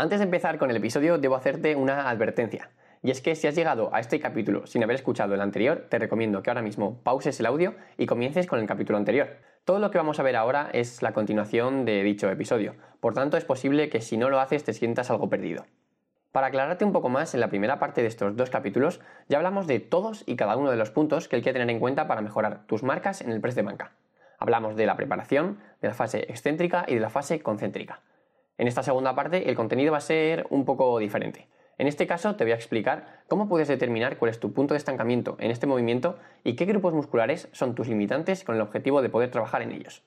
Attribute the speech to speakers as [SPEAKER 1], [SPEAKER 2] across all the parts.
[SPEAKER 1] Antes de empezar con el episodio, debo hacerte una advertencia. Y es que si has llegado a este capítulo sin haber escuchado el anterior, te recomiendo que ahora mismo pauses el audio y comiences con el capítulo anterior. Todo lo que vamos a ver ahora es la continuación de dicho episodio, por tanto es posible que si no lo haces te sientas algo perdido. Para aclararte un poco más, en la primera parte de estos dos capítulos ya hablamos de todos y cada uno de los puntos que hay que tener en cuenta para mejorar tus marcas en el press de banca. Hablamos de la preparación, de la fase excéntrica y de la fase concéntrica. En esta segunda parte el contenido va a ser un poco diferente. En este caso te voy a explicar cómo puedes determinar cuál es tu punto de estancamiento en este movimiento y qué grupos musculares son tus limitantes con el objetivo de poder trabajar en ellos.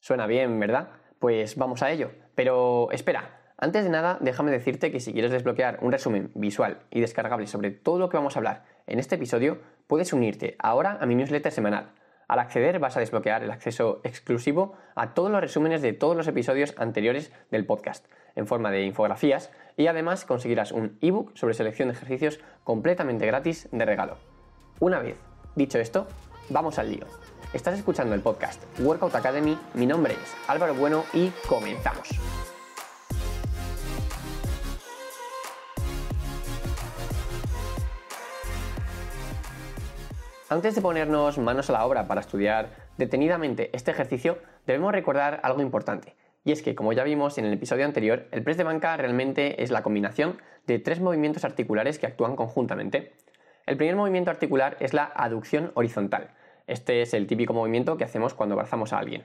[SPEAKER 1] Suena bien, ¿verdad? Pues vamos a ello. Pero espera, antes de nada déjame decirte que si quieres desbloquear un resumen visual y descargable sobre todo lo que vamos a hablar en este episodio, puedes unirte ahora a mi newsletter semanal al acceder vas a desbloquear el acceso exclusivo a todos los resúmenes de todos los episodios anteriores del podcast en forma de infografías y además conseguirás un ebook sobre selección de ejercicios completamente gratis de regalo. Una vez dicho esto, vamos al lío. Estás escuchando el podcast Workout Academy, mi nombre es Álvaro Bueno y comenzamos. Antes de ponernos manos a la obra para estudiar detenidamente este ejercicio, debemos recordar algo importante. Y es que, como ya vimos en el episodio anterior, el press de banca realmente es la combinación de tres movimientos articulares que actúan conjuntamente. El primer movimiento articular es la aducción horizontal. Este es el típico movimiento que hacemos cuando abrazamos a alguien.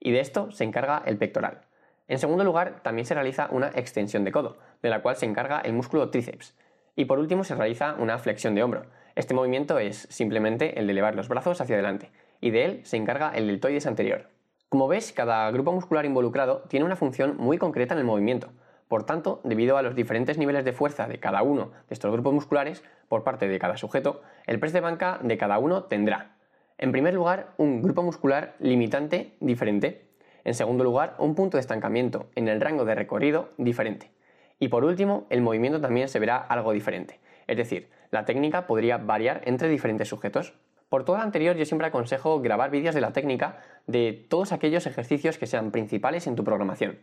[SPEAKER 1] Y de esto se encarga el pectoral. En segundo lugar, también se realiza una extensión de codo, de la cual se encarga el músculo tríceps. Y por último se realiza una flexión de hombro. Este movimiento es simplemente el de elevar los brazos hacia adelante, y de él se encarga el deltoides anterior. Como ves, cada grupo muscular involucrado tiene una función muy concreta en el movimiento. Por tanto, debido a los diferentes niveles de fuerza de cada uno de estos grupos musculares por parte de cada sujeto, el press de banca de cada uno tendrá, en primer lugar, un grupo muscular limitante diferente. En segundo lugar, un punto de estancamiento en el rango de recorrido diferente. Y por último, el movimiento también se verá algo diferente. Es decir, la técnica podría variar entre diferentes sujetos. Por todo lo anterior, yo siempre aconsejo grabar vídeos de la técnica de todos aquellos ejercicios que sean principales en tu programación.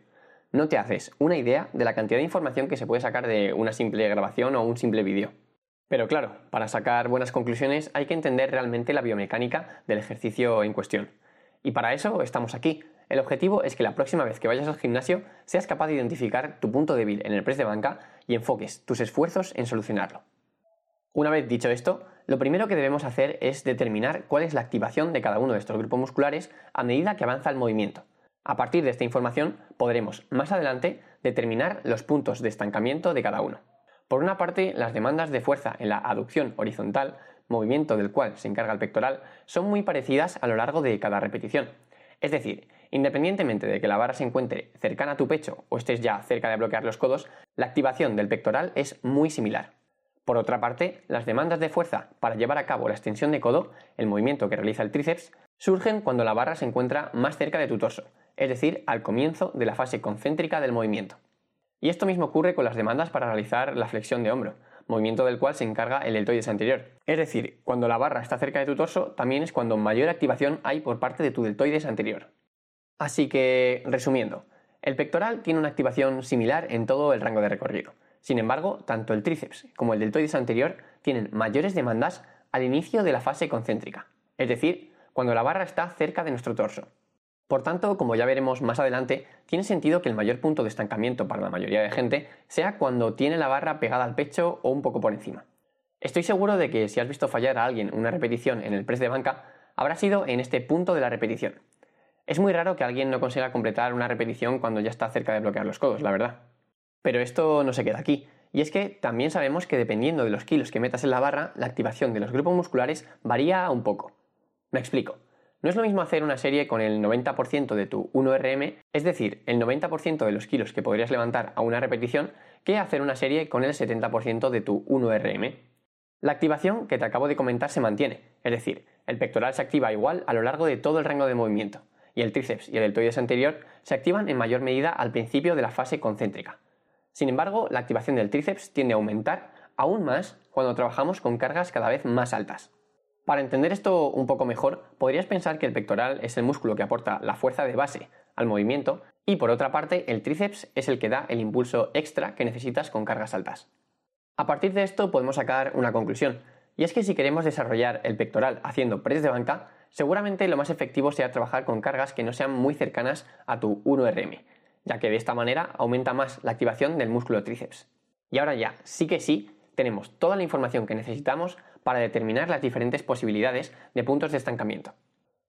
[SPEAKER 1] No te haces una idea de la cantidad de información que se puede sacar de una simple grabación o un simple vídeo. Pero claro, para sacar buenas conclusiones hay que entender realmente la biomecánica del ejercicio en cuestión. Y para eso estamos aquí, el objetivo es que la próxima vez que vayas al gimnasio seas capaz de identificar tu punto débil en el press de banca y enfoques tus esfuerzos en solucionarlo. Una vez dicho esto, lo primero que debemos hacer es determinar cuál es la activación de cada uno de estos grupos musculares a medida que avanza el movimiento. A partir de esta información podremos más adelante determinar los puntos de estancamiento de cada uno. Por una parte, las demandas de fuerza en la aducción horizontal, movimiento del cual se encarga el pectoral, son muy parecidas a lo largo de cada repetición. Es decir, Independientemente de que la barra se encuentre cercana a tu pecho o estés ya cerca de bloquear los codos, la activación del pectoral es muy similar. Por otra parte, las demandas de fuerza para llevar a cabo la extensión de codo, el movimiento que realiza el tríceps, surgen cuando la barra se encuentra más cerca de tu torso, es decir, al comienzo de la fase concéntrica del movimiento. Y esto mismo ocurre con las demandas para realizar la flexión de hombro, movimiento del cual se encarga el deltoides anterior. Es decir, cuando la barra está cerca de tu torso, también es cuando mayor activación hay por parte de tu deltoides anterior. Así que, resumiendo, el pectoral tiene una activación similar en todo el rango de recorrido. Sin embargo, tanto el tríceps como el deltoides anterior tienen mayores demandas al inicio de la fase concéntrica, es decir, cuando la barra está cerca de nuestro torso. Por tanto, como ya veremos más adelante, tiene sentido que el mayor punto de estancamiento para la mayoría de gente sea cuando tiene la barra pegada al pecho o un poco por encima. Estoy seguro de que si has visto fallar a alguien una repetición en el press de banca, habrá sido en este punto de la repetición, es muy raro que alguien no consiga completar una repetición cuando ya está cerca de bloquear los codos, la verdad. Pero esto no se queda aquí. Y es que también sabemos que dependiendo de los kilos que metas en la barra, la activación de los grupos musculares varía un poco. Me explico. No es lo mismo hacer una serie con el 90% de tu 1RM, es decir, el 90% de los kilos que podrías levantar a una repetición, que hacer una serie con el 70% de tu 1RM. La activación que te acabo de comentar se mantiene, es decir, el pectoral se activa igual a lo largo de todo el rango de movimiento y el tríceps y el deltoides anterior se activan en mayor medida al principio de la fase concéntrica. Sin embargo, la activación del tríceps tiende a aumentar aún más cuando trabajamos con cargas cada vez más altas. Para entender esto un poco mejor, podrías pensar que el pectoral es el músculo que aporta la fuerza de base al movimiento Y por otra parte, el tríceps es el que da el impulso extra que necesitas con cargas altas. A partir de esto podemos sacar una conclusión, y es que si queremos desarrollar el pectoral haciendo press de banca, seguramente lo más efectivo sea trabajar con cargas que no sean muy cercanas a tu 1RM, ya que de esta manera aumenta más la activación del músculo tríceps. Y ahora ya, sí que sí, tenemos toda la información que necesitamos para determinar las diferentes posibilidades de puntos de estancamiento.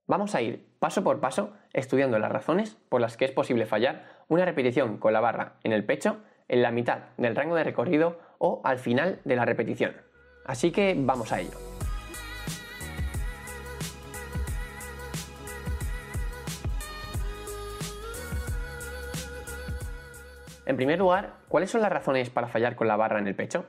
[SPEAKER 1] Vamos a ir paso por paso estudiando las razones por las que es posible fallar una repetición con la barra en el pecho, en la mitad del rango de recorrido o al final de la repetición. Así que vamos a ello. En primer lugar, ¿cuáles son las razones para fallar con la barra en el pecho?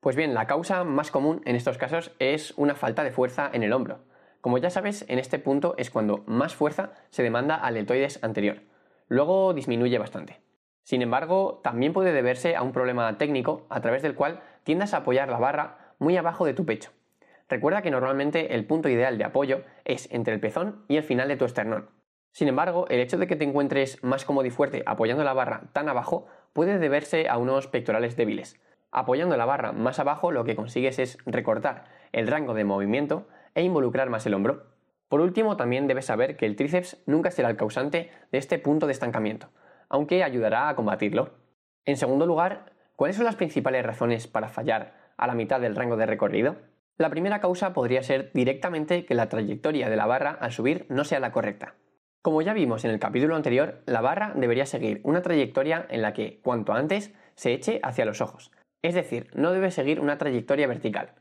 [SPEAKER 1] Pues bien, la causa más común en estos casos es una falta de fuerza en el hombro. Como ya sabes, en este punto es cuando más fuerza se demanda al deltoides anterior. Luego disminuye bastante. Sin embargo, también puede deberse a un problema técnico a través del cual tiendas a apoyar la barra muy abajo de tu pecho. Recuerda que normalmente el punto ideal de apoyo es entre el pezón y el final de tu esternón. Sin embargo, el hecho de que te encuentres más cómodo y fuerte apoyando la barra tan abajo puede deberse a unos pectorales débiles. Apoyando la barra más abajo lo que consigues es recortar el rango de movimiento e involucrar más el hombro. Por último, también debes saber que el tríceps nunca será el causante de este punto de estancamiento, aunque ayudará a combatirlo. En segundo lugar, ¿cuáles son las principales razones para fallar a la mitad del rango de recorrido? La primera causa podría ser directamente que la trayectoria de la barra al subir no sea la correcta. Como ya vimos en el capítulo anterior, la barra debería seguir una trayectoria en la que, cuanto antes, se eche hacia los ojos. Es decir, no debe seguir una trayectoria vertical.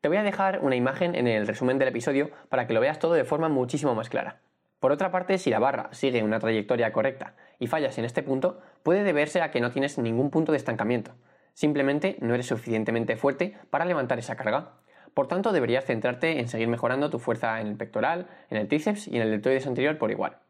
[SPEAKER 1] Te voy a dejar una imagen en el resumen del episodio para que lo veas todo de forma muchísimo más clara. Por otra parte, si la barra sigue una trayectoria correcta y fallas en este punto, puede deberse a que no tienes ningún punto de estancamiento. Simplemente no eres suficientemente fuerte para levantar esa carga. Por tanto, deberías centrarte en seguir mejorando tu fuerza en el pectoral, en el tríceps y en el deltoides anterior por igual.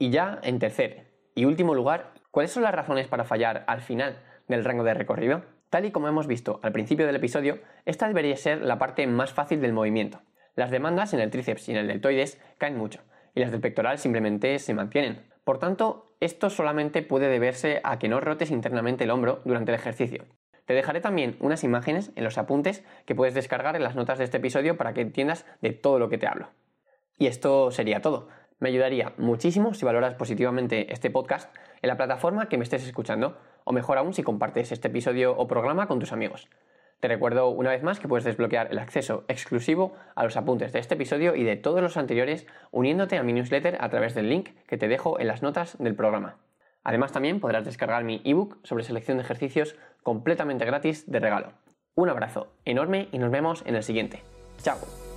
[SPEAKER 1] Y ya, en tercer y último lugar, ¿cuáles son las razones para fallar al final del rango de recorrido? Tal y como hemos visto al principio del episodio, esta debería ser la parte más fácil del movimiento. Las demandas en el tríceps y en el deltoides caen mucho, y las del pectoral simplemente se mantienen. Por tanto, esto solamente puede deberse a que no rotes internamente el hombro durante el ejercicio. Te dejaré también unas imágenes en los apuntes que puedes descargar en las notas de este episodio para que entiendas de todo lo que te hablo. Y esto sería todo. Me ayudaría muchísimo si valoras positivamente este podcast en la plataforma que me estés escuchando, o mejor aún si compartes este episodio o programa con tus amigos. Te recuerdo una vez más que puedes desbloquear el acceso exclusivo a los apuntes de este episodio y de todos los anteriores uniéndote a mi newsletter a través del link que te dejo en las notas del programa. Además también podrás descargar mi ebook sobre selección de ejercicios completamente gratis de regalo. Un abrazo enorme y nos vemos en el siguiente. ¡Chao!